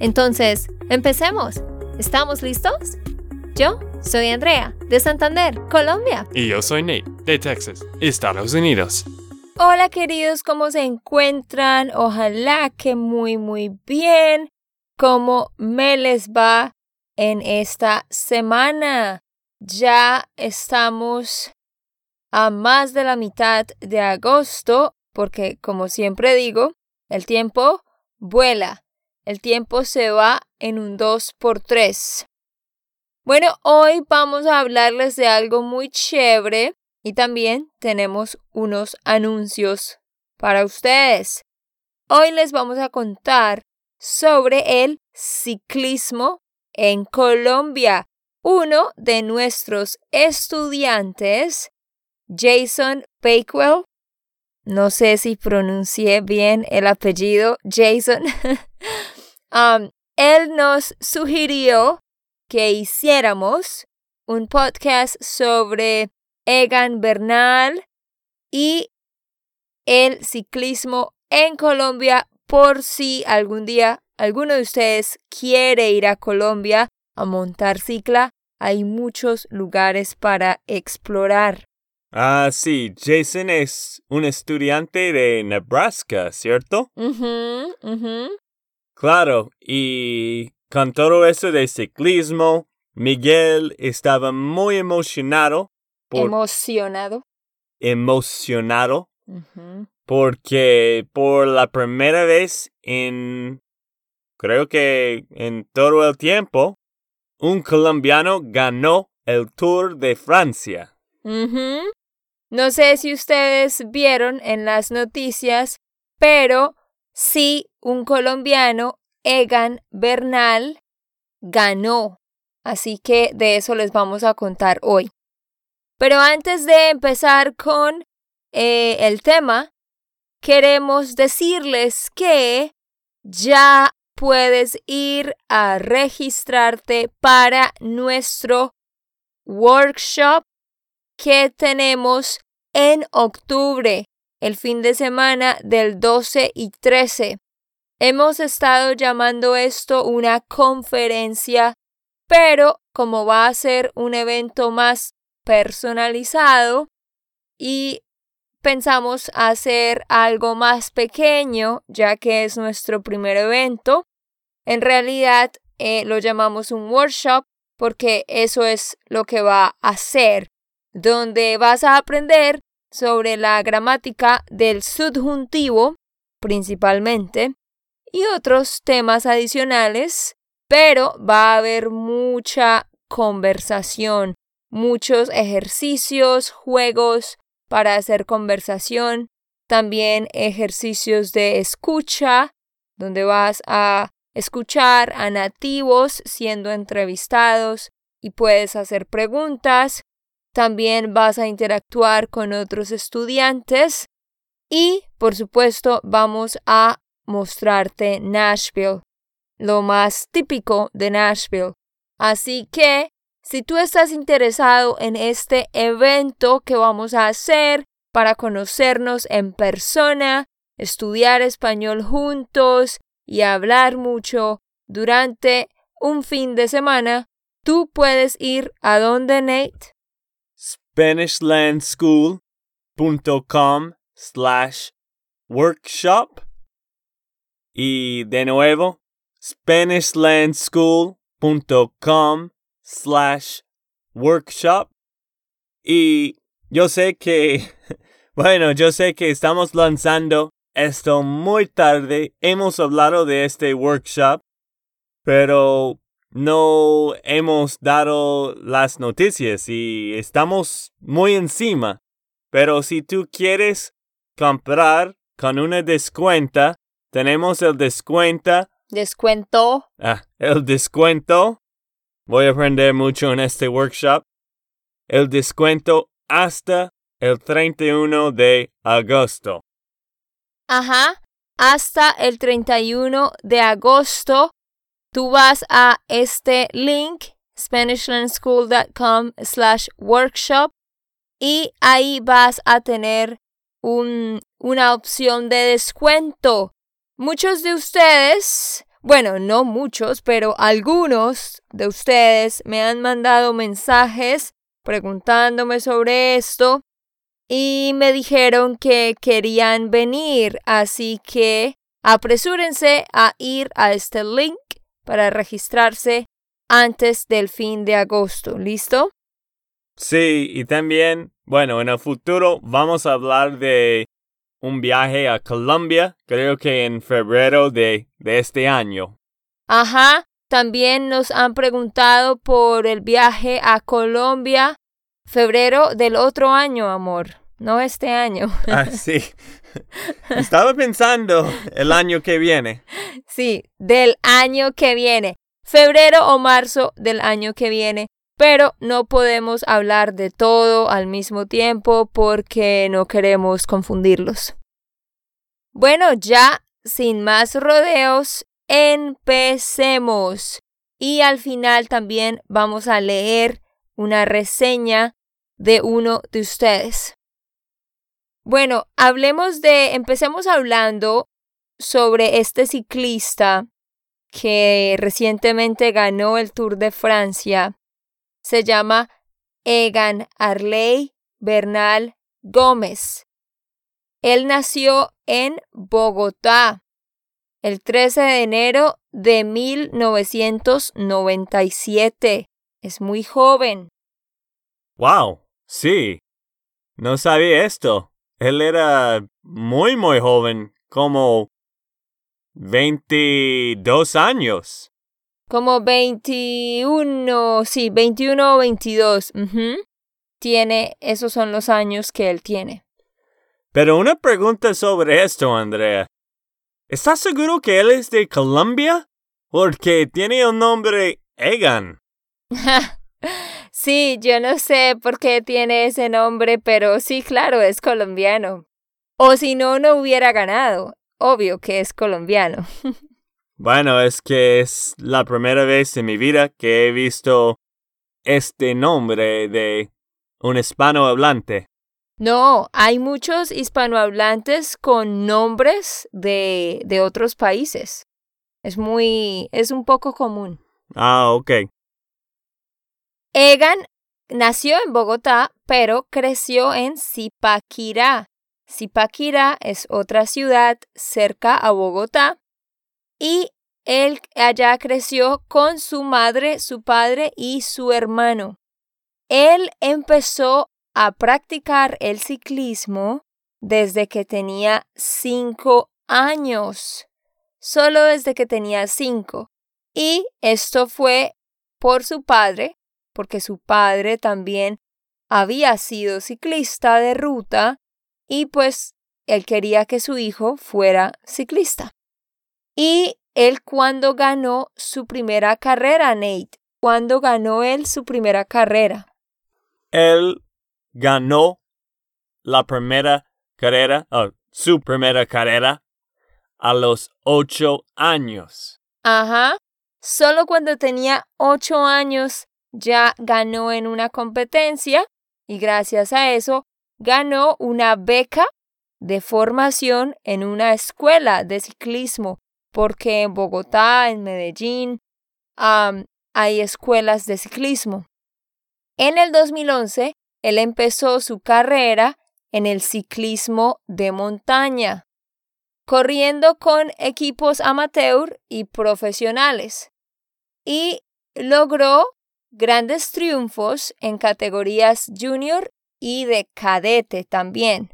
Entonces, empecemos. ¿Estamos listos? Yo soy Andrea, de Santander, Colombia. Y yo soy Nate, de Texas, Estados Unidos. Hola queridos, ¿cómo se encuentran? Ojalá que muy muy bien. ¿Cómo me les va en esta semana? Ya estamos a más de la mitad de agosto porque, como siempre digo, el tiempo vuela. El tiempo se va en un 2 por 3 Bueno, hoy vamos a hablarles de algo muy chévere y también tenemos unos anuncios para ustedes. Hoy les vamos a contar sobre el ciclismo en Colombia. Uno de nuestros estudiantes, Jason Bakewell, no sé si pronuncié bien el apellido Jason, um, él nos sugirió que hiciéramos un podcast sobre Egan Bernal y el ciclismo en Colombia por si algún día alguno de ustedes quiere ir a Colombia a montar cicla. Hay muchos lugares para explorar. Ah, sí, Jason es un estudiante de Nebraska, ¿cierto? Claro, y con todo eso de ciclismo, Miguel estaba muy emocionado. emocionado. Emocionado. Porque por la primera vez en, creo que en todo el tiempo, un colombiano ganó el Tour de Francia. No sé si ustedes vieron en las noticias, pero sí un colombiano, Egan Bernal, ganó. Así que de eso les vamos a contar hoy. Pero antes de empezar con eh, el tema, queremos decirles que ya puedes ir a registrarte para nuestro workshop que tenemos en octubre, el fin de semana del 12 y 13. Hemos estado llamando esto una conferencia, pero como va a ser un evento más personalizado y pensamos hacer algo más pequeño, ya que es nuestro primer evento, en realidad eh, lo llamamos un workshop porque eso es lo que va a ser donde vas a aprender sobre la gramática del subjuntivo principalmente y otros temas adicionales, pero va a haber mucha conversación, muchos ejercicios, juegos para hacer conversación, también ejercicios de escucha, donde vas a escuchar a nativos siendo entrevistados y puedes hacer preguntas. También vas a interactuar con otros estudiantes y, por supuesto, vamos a mostrarte Nashville, lo más típico de Nashville. Así que, si tú estás interesado en este evento que vamos a hacer para conocernos en persona, estudiar español juntos y hablar mucho durante un fin de semana, tú puedes ir a donde Nate SpanishLandSchool.com slash workshop y de nuevo SpanishLandSchool.com slash workshop y yo sé que bueno yo sé que estamos lanzando esto muy tarde hemos hablado de este workshop pero no hemos dado las noticias y estamos muy encima. Pero si tú quieres comprar con una descuenta, tenemos el descuento Descuento. Ah, el descuento. Voy a aprender mucho en este workshop. El descuento hasta el 31 de agosto. Ajá. Hasta el 31 de agosto. Tú vas a este link, SpanishLandSchool.com slash workshop, y ahí vas a tener un, una opción de descuento. Muchos de ustedes, bueno, no muchos, pero algunos de ustedes me han mandado mensajes preguntándome sobre esto y me dijeron que querían venir, así que apresúrense a ir a este link para registrarse antes del fin de agosto. ¿Listo? Sí, y también, bueno, en el futuro vamos a hablar de un viaje a Colombia, creo que en febrero de, de este año. Ajá, también nos han preguntado por el viaje a Colombia, febrero del otro año, amor, no este año. Ah, sí. Estaba pensando el año que viene. Sí, del año que viene, febrero o marzo del año que viene. Pero no podemos hablar de todo al mismo tiempo porque no queremos confundirlos. Bueno, ya sin más rodeos, empecemos. Y al final también vamos a leer una reseña de uno de ustedes. Bueno, hablemos de, empecemos hablando sobre este ciclista que recientemente ganó el Tour de Francia se llama Egan Arley Bernal Gómez. Él nació en Bogotá el 13 de enero de 1997. Es muy joven. Wow, sí. No sabía esto. Él era muy, muy joven, como 22 años. Como 21, sí, 21 o 22. Tiene, esos son los años que él tiene. Pero una pregunta sobre esto, Andrea. ¿Estás seguro que él es de Colombia? Porque tiene el nombre Egan. sí, yo no sé por qué tiene ese nombre, pero sí, claro, es colombiano. O si no, no hubiera ganado. Obvio que es colombiano. Bueno, es que es la primera vez en mi vida que he visto este nombre de un hispanohablante. No, hay muchos hispanohablantes con nombres de, de otros países. Es muy, es un poco común. Ah, ok. Egan nació en Bogotá, pero creció en Zipaquirá. Zipaquirá es otra ciudad cerca a Bogotá y él allá creció con su madre, su padre y su hermano. Él empezó a practicar el ciclismo desde que tenía cinco años, solo desde que tenía cinco. Y esto fue por su padre, porque su padre también había sido ciclista de ruta y pues él quería que su hijo fuera ciclista. Y él cuando ganó su primera carrera, Nate. ¿Cuándo ganó él su primera carrera? Él ganó la primera carrera, oh, su primera carrera, a los ocho años. Ajá. Solo cuando tenía ocho años ya ganó en una competencia y gracias a eso ganó una beca de formación en una escuela de ciclismo porque en Bogotá, en Medellín, hay escuelas de ciclismo. En el 2011, él empezó su carrera en el ciclismo de montaña, corriendo con equipos amateur y profesionales, y logró grandes triunfos en categorías junior y de cadete también.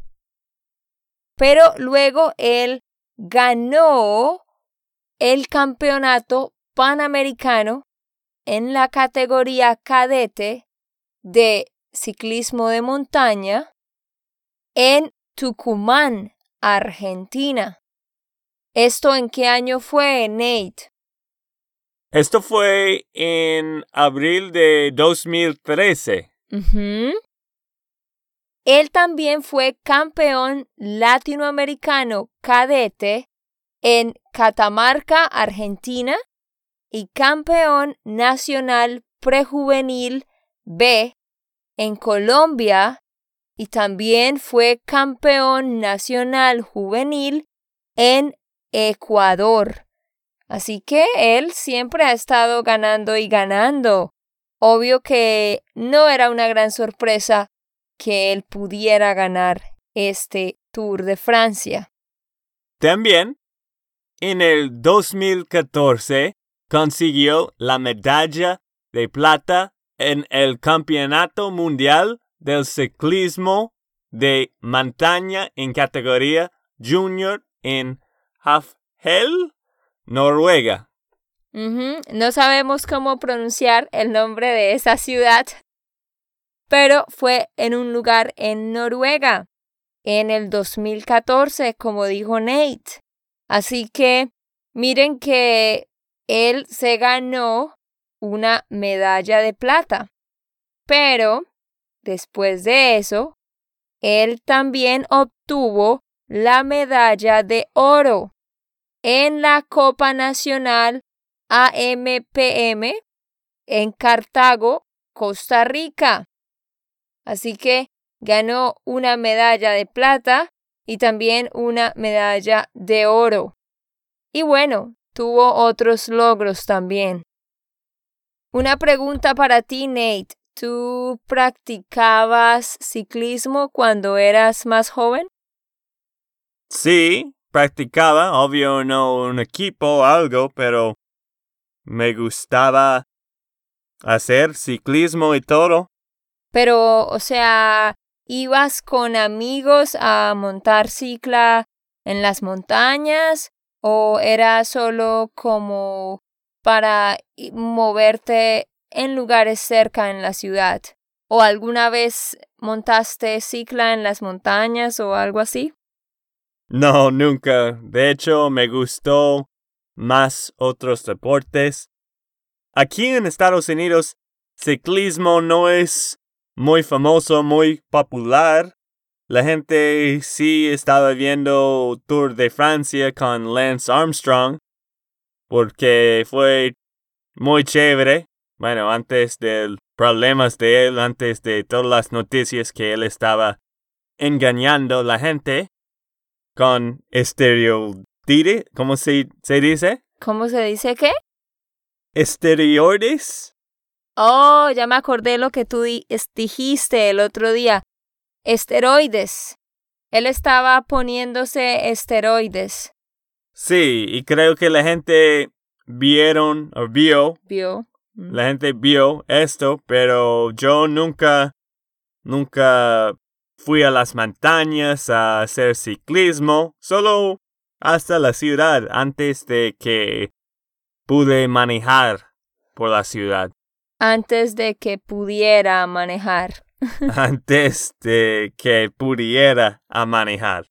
Pero luego él ganó el campeonato panamericano en la categoría cadete de ciclismo de montaña en Tucumán, Argentina. ¿Esto en qué año fue, Nate? Esto fue en abril de 2013. Él también fue campeón latinoamericano cadete en Catamarca, Argentina, y campeón nacional prejuvenil B en Colombia, y también fue campeón nacional juvenil en Ecuador. Así que él siempre ha estado ganando y ganando. Obvio que no era una gran sorpresa que él pudiera ganar este Tour de Francia. También, en el 2014, consiguió la medalla de plata en el Campeonato Mundial del Ciclismo de Montaña en categoría Junior en Hafjell, Noruega. No sabemos cómo pronunciar el nombre de esa ciudad, pero fue en un lugar en Noruega en el 2014, como dijo Nate. Así que miren que él se ganó una medalla de plata. Pero después de eso, él también obtuvo la medalla de oro en la Copa Nacional AMPM en Cartago, Costa Rica. Así que ganó una medalla de plata y también una medalla de oro. Y bueno, tuvo otros logros también. Una pregunta para ti, Nate. ¿Tú practicabas ciclismo cuando eras más joven? Sí, practicaba, obvio no un equipo o algo, pero me gustaba hacer ciclismo y todo. Pero, o sea, ¿ibas con amigos a montar cicla en las montañas o era solo como para moverte en lugares cerca en la ciudad? ¿O alguna vez montaste cicla en las montañas o algo así? No, nunca. De hecho, me gustó más otros deportes. Aquí en Estados Unidos, ciclismo no es muy famoso, muy popular. La gente sí estaba viendo Tour de Francia con Lance Armstrong porque fue muy chévere. Bueno, antes de problemas de él, antes de todas las noticias que él estaba engañando a la gente con estereotire, ¿cómo se, se dice? ¿Cómo se dice qué? Esteroides. Oh, ya me acordé lo que tú dijiste el otro día. Esteroides. Él estaba poniéndose esteroides. Sí, y creo que la gente vieron o vio. Vio. Mm. La gente vio esto, pero yo nunca, nunca fui a las montañas a hacer ciclismo, solo hasta la ciudad antes de que pude manejar por la ciudad antes de que pudiera manejar. antes de que pudiera a manejar.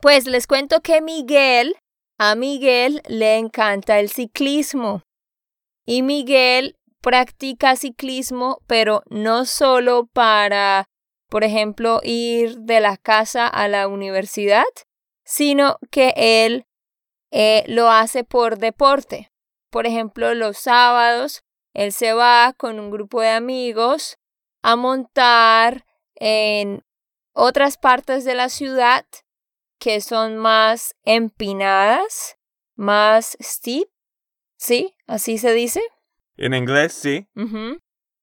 Pues les cuento que Miguel, a Miguel le encanta el ciclismo. Y Miguel practica ciclismo, pero no solo para, por ejemplo, ir de la casa a la universidad, sino que él eh, lo hace por deporte. Por ejemplo, los sábados él se va con un grupo de amigos a montar en otras partes de la ciudad que son más empinadas, más steep, ¿sí? Así se dice. En inglés, sí.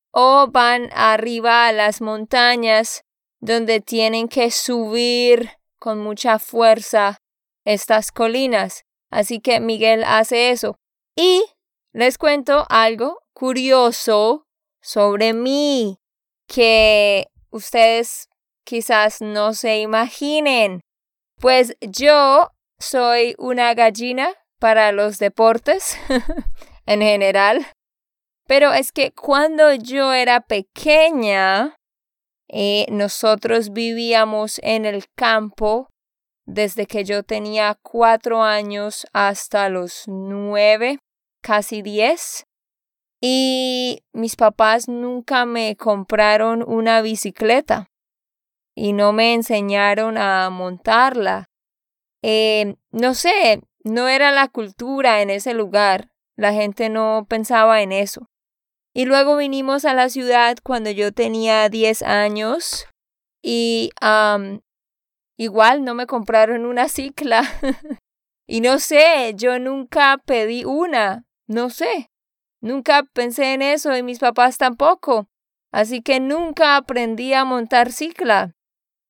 O van arriba a las montañas donde tienen que subir con mucha fuerza estas colinas. Así que Miguel hace eso. Y les cuento algo curioso sobre mí que ustedes quizás no se imaginen. Pues yo soy una gallina para los deportes en general. Pero es que cuando yo era pequeña, eh, nosotros vivíamos en el campo desde que yo tenía cuatro años hasta los nueve, casi diez. Y mis papás nunca me compraron una bicicleta y no me enseñaron a montarla. Eh, no sé, no era la cultura en ese lugar. La gente no pensaba en eso. Y luego vinimos a la ciudad cuando yo tenía diez años y igual no me compraron una cicla. y no sé, yo nunca pedí una, no sé. Nunca pensé en eso y mis papás tampoco. Así que nunca aprendí a montar cicla.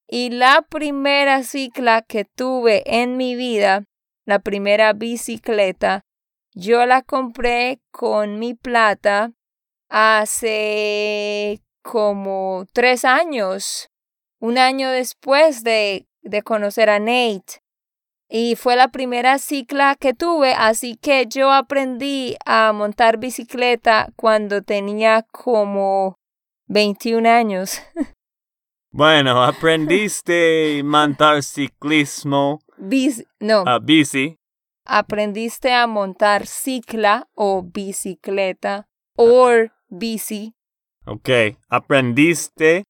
Y la primera cicla que tuve en mi vida, la primera bicicleta, yo la compré con mi plata hace como tres años un año después de, de conocer a Nate. Y fue la primera cicla que tuve, así que yo aprendí a montar bicicleta cuando tenía como 21 años. Bueno, aprendiste a montar ciclismo. Bici, no. A bici. Aprendiste a montar cicla o bicicleta o bici. Ok, aprendiste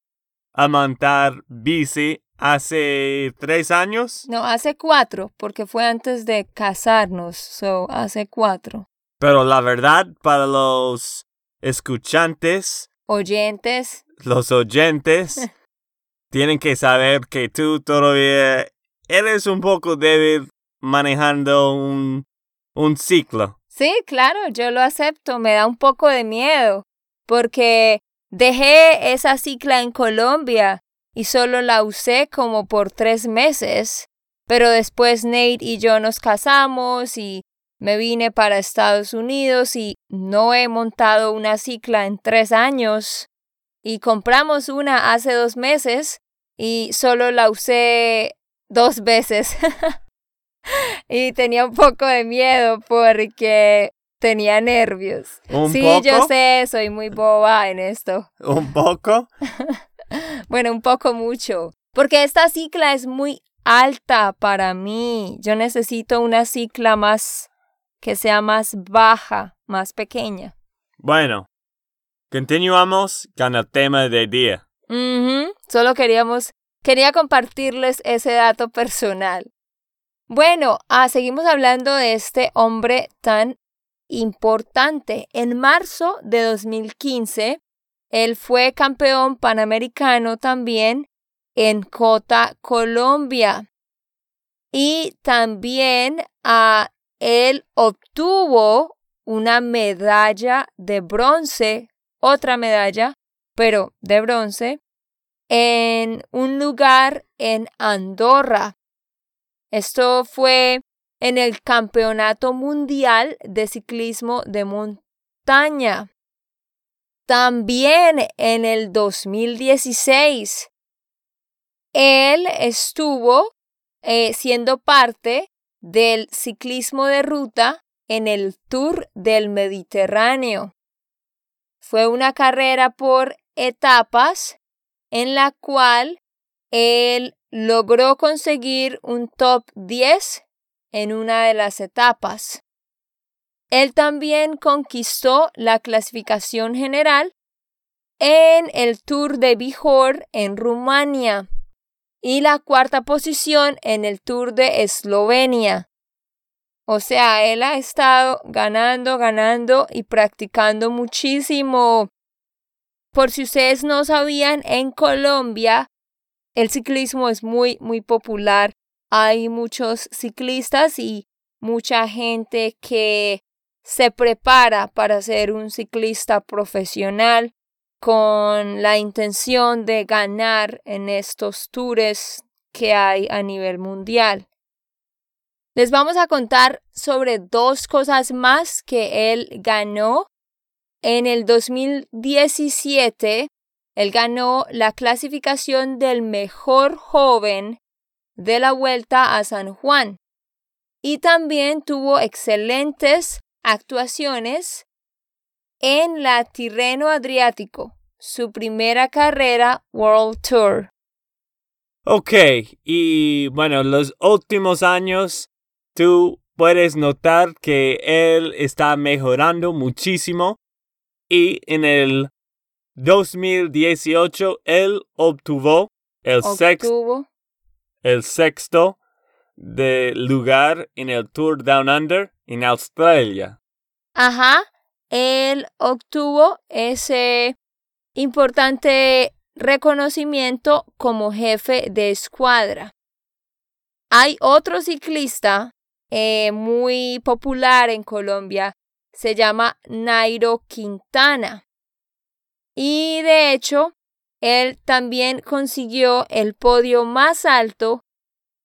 a montar bici hace tres años? No, hace cuatro, porque fue antes de casarnos, so hace cuatro. Pero la verdad, para los escuchantes, oyentes, los oyentes, tienen que saber que tú todavía eres un poco débil manejando un, un ciclo. Sí, claro, yo lo acepto, me da un poco de miedo, porque Dejé esa cicla en Colombia y solo la usé como por tres meses, pero después Nate y yo nos casamos y me vine para Estados Unidos y no he montado una cicla en tres años y compramos una hace dos meses y solo la usé dos veces. y tenía un poco de miedo porque Tenía nervios. ¿Un sí, poco? yo sé, soy muy boba en esto. ¿Un poco? bueno, un poco mucho. Porque esta cicla es muy alta para mí. Yo necesito una cicla más que sea más baja, más pequeña. Bueno, continuamos con el tema del día. Solo queríamos, quería compartirles ese dato personal. Bueno, ah, seguimos hablando de este hombre tan importante. En marzo de 2015, él fue campeón panamericano también en Cota, Colombia. Y también a él obtuvo una medalla de bronce, otra medalla, pero de bronce, en un lugar en Andorra. Esto fue en el Campeonato Mundial de Ciclismo de Montaña. También en el 2016, él estuvo eh, siendo parte del ciclismo de ruta en el Tour del Mediterráneo. Fue una carrera por etapas en la cual él logró conseguir un top 10 en una de las etapas. Él también conquistó la clasificación general en el Tour de Bihor en Rumania y la cuarta posición en el Tour de Eslovenia. O sea, él ha estado ganando, ganando y practicando muchísimo. Por si ustedes no sabían, en Colombia el ciclismo es muy, muy popular hay muchos ciclistas y mucha gente que se prepara para ser un ciclista profesional con la intención de ganar en estos tours que hay a nivel mundial. Les vamos a contar sobre dos cosas más que él ganó. En el 2017, él ganó la clasificación del mejor joven de la vuelta a San Juan. Y también tuvo excelentes actuaciones en la Tirreno Adriático, su primera carrera World Tour. Ok, y bueno, los últimos años tú puedes notar que él está mejorando muchísimo y en el 2018 él obtuvo el sexto el sexto de lugar en el Tour Down Under en Australia. Ajá, él obtuvo ese importante reconocimiento como jefe de escuadra. Hay otro ciclista eh, muy popular en Colombia, se llama Nairo Quintana. Y de hecho, él también consiguió el podio más alto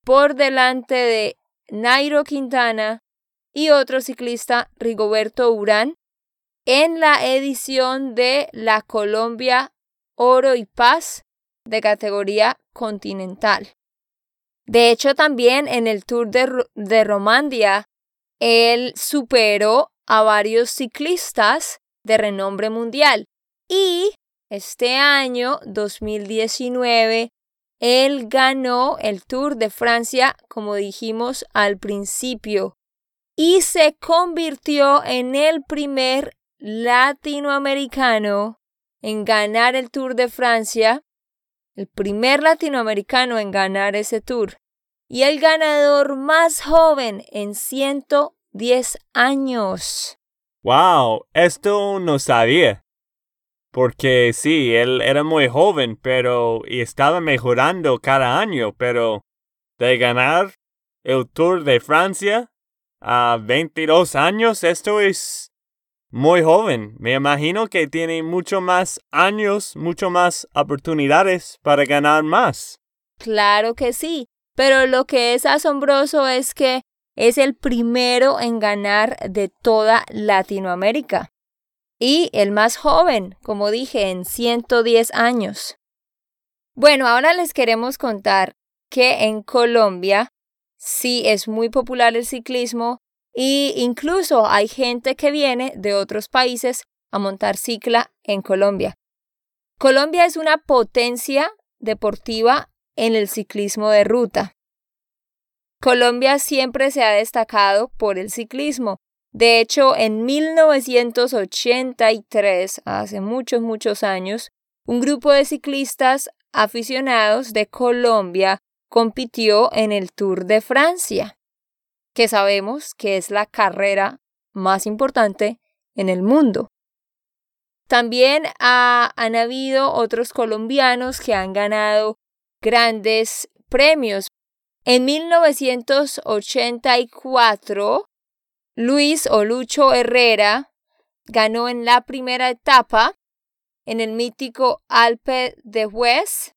por delante de Nairo Quintana y otro ciclista, Rigoberto Urán, en la edición de la Colombia Oro y Paz de categoría continental. De hecho, también en el Tour de, de Romandia, él superó a varios ciclistas de renombre mundial. Y este año, 2019, él ganó el Tour de Francia, como dijimos al principio, y se convirtió en el primer latinoamericano en ganar el Tour de Francia, el primer latinoamericano en ganar ese tour, y el ganador más joven en 110 años. Wow, esto no sabía. Porque sí, él era muy joven, pero y estaba mejorando cada año, pero de ganar el Tour de Francia a 22 años, esto es muy joven. Me imagino que tiene mucho más años, mucho más oportunidades para ganar más. Claro que sí, pero lo que es asombroso es que es el primero en ganar de toda Latinoamérica. Y el más joven, como dije, en 110 años. Bueno, ahora les queremos contar que en Colombia sí es muy popular el ciclismo y incluso hay gente que viene de otros países a montar cicla en Colombia. Colombia es una potencia deportiva en el ciclismo de ruta. Colombia siempre se ha destacado por el ciclismo. De hecho, en 1983, hace muchos, muchos años, un grupo de ciclistas aficionados de Colombia compitió en el Tour de Francia, que sabemos que es la carrera más importante en el mundo. También ha, han habido otros colombianos que han ganado grandes premios. En 1984, Luis Olucho Herrera ganó en la primera etapa en el mítico Alpe de Hues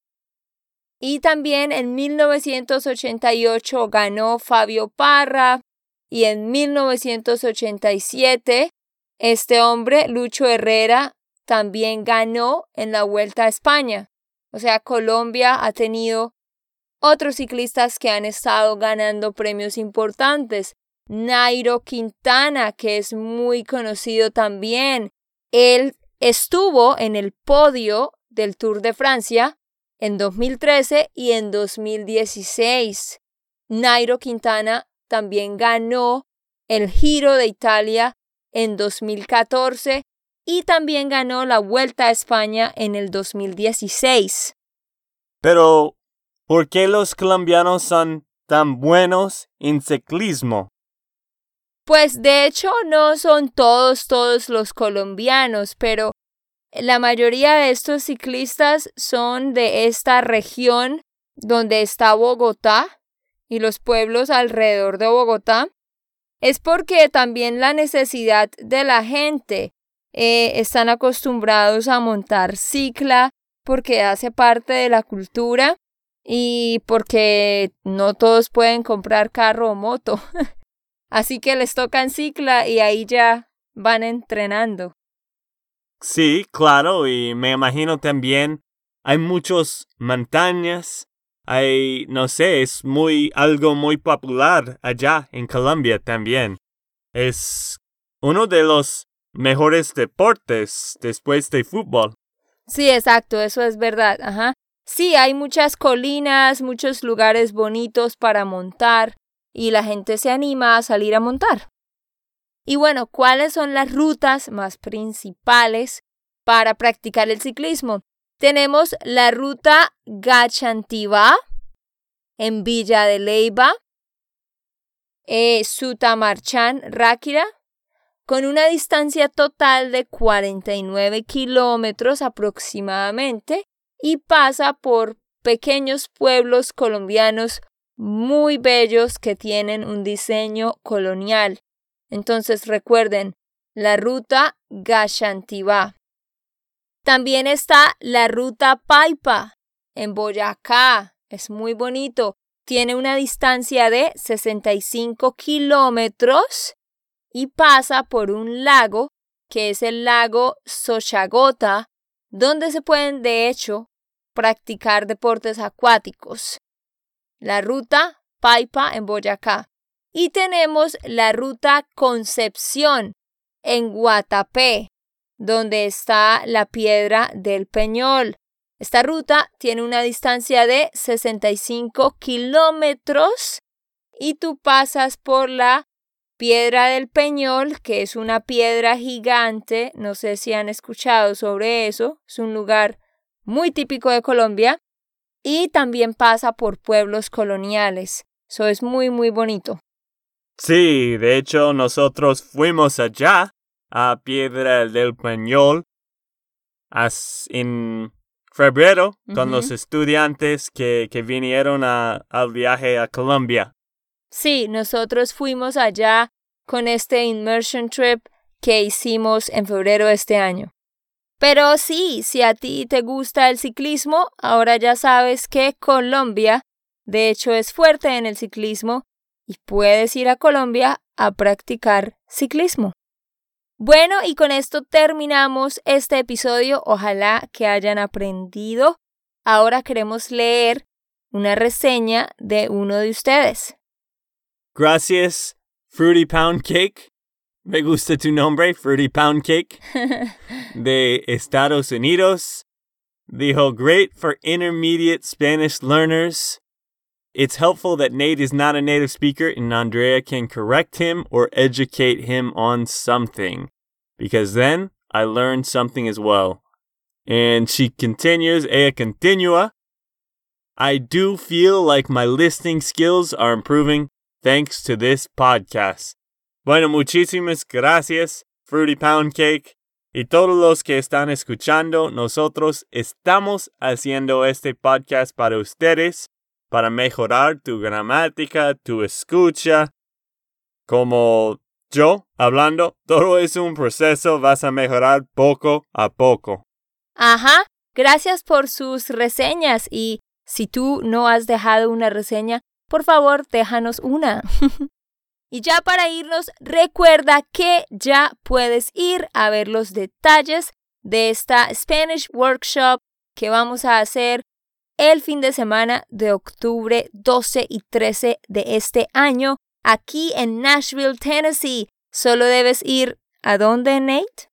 y también en 1988 ganó Fabio Parra y en 1987 este hombre, Lucho Herrera, también ganó en la Vuelta a España. O sea, Colombia ha tenido otros ciclistas que han estado ganando premios importantes. Nairo Quintana, que es muy conocido también. Él estuvo en el podio del Tour de Francia en 2013 y en 2016. Nairo Quintana también ganó el Giro de Italia en 2014 y también ganó la Vuelta a España en el 2016. Pero, ¿por qué los colombianos son tan buenos en ciclismo? Pues de hecho no son todos, todos los colombianos, pero la mayoría de estos ciclistas son de esta región donde está Bogotá y los pueblos alrededor de Bogotá. Es porque también la necesidad de la gente eh, están acostumbrados a montar cicla porque hace parte de la cultura y porque no todos pueden comprar carro o moto. Así que les tocan cicla y ahí ya van entrenando. Sí, claro, y me imagino también hay muchas montañas, hay, no sé, es muy, algo muy popular allá en Colombia también. Es uno de los mejores deportes después de fútbol. Sí, exacto, eso es verdad, ajá. sí, hay muchas colinas, muchos lugares bonitos para montar y la gente se anima a salir a montar. Y bueno, ¿cuáles son las rutas más principales para practicar el ciclismo? Tenemos la ruta Gachantiva en Villa de Leiva, eh, Sutamarchan Ráquira, con una distancia total de 49 kilómetros aproximadamente y pasa por pequeños pueblos colombianos muy bellos que tienen un diseño colonial. Entonces recuerden, la ruta Gashantiva. También está la ruta Paipa en Boyacá. Es muy bonito. Tiene una distancia de 65 kilómetros y pasa por un lago que es el lago Sochagota, donde se pueden de hecho practicar deportes acuáticos. La ruta Paipa en Boyacá. Y tenemos la ruta Concepción en Guatapé, donde está la piedra del Peñol. Esta ruta tiene una distancia de 65 kilómetros y tú pasas por la Piedra del Peñol, que es una piedra gigante, no sé si han escuchado sobre eso, es un lugar muy típico de Colombia y también pasa por pueblos coloniales. Eso es muy, muy bonito. Sí, de hecho nosotros fuimos allá a Piedra del Peñol en febrero con los estudiantes que, que vinieron a, al viaje a Colombia. Sí, nosotros fuimos allá con este immersion trip que hicimos en febrero de este año. Pero sí, si a ti te gusta el ciclismo, ahora ya sabes que Colombia, de hecho, es fuerte en el ciclismo y puedes ir a Colombia a practicar ciclismo. Bueno, y con esto terminamos este episodio. Ojalá que hayan aprendido. Ahora queremos leer una reseña de uno de ustedes. Gracias, Fruity Pound Cake. Me gusta tu nombre, Fruity Pound Cake. de Estados Unidos. Dijo, great for intermediate Spanish learners. It's helpful that Nate is not a native speaker and Andrea can correct him or educate him on something. Because then I learned something as well. And she continues, ella continua. I do feel like my listening skills are improving thanks to this podcast. Bueno, muchísimas gracias, Fruity Pound Cake. Y todos los que están escuchando, nosotros estamos haciendo este podcast para ustedes, para mejorar tu gramática, tu escucha. Como yo hablando, todo es un proceso, vas a mejorar poco a poco. Ajá, gracias por sus reseñas y si tú no has dejado una reseña, por favor, déjanos una. y ya para irnos, recuerda que ya puedes ir a ver los detalles de esta Spanish Workshop que vamos a hacer el fin de semana de octubre 12 y 13 de este año aquí en Nashville, Tennessee. Solo debes ir a dónde, Nate?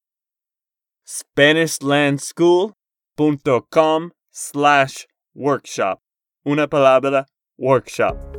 SpanishLandSchool.com slash workshop. Una palabra workshop.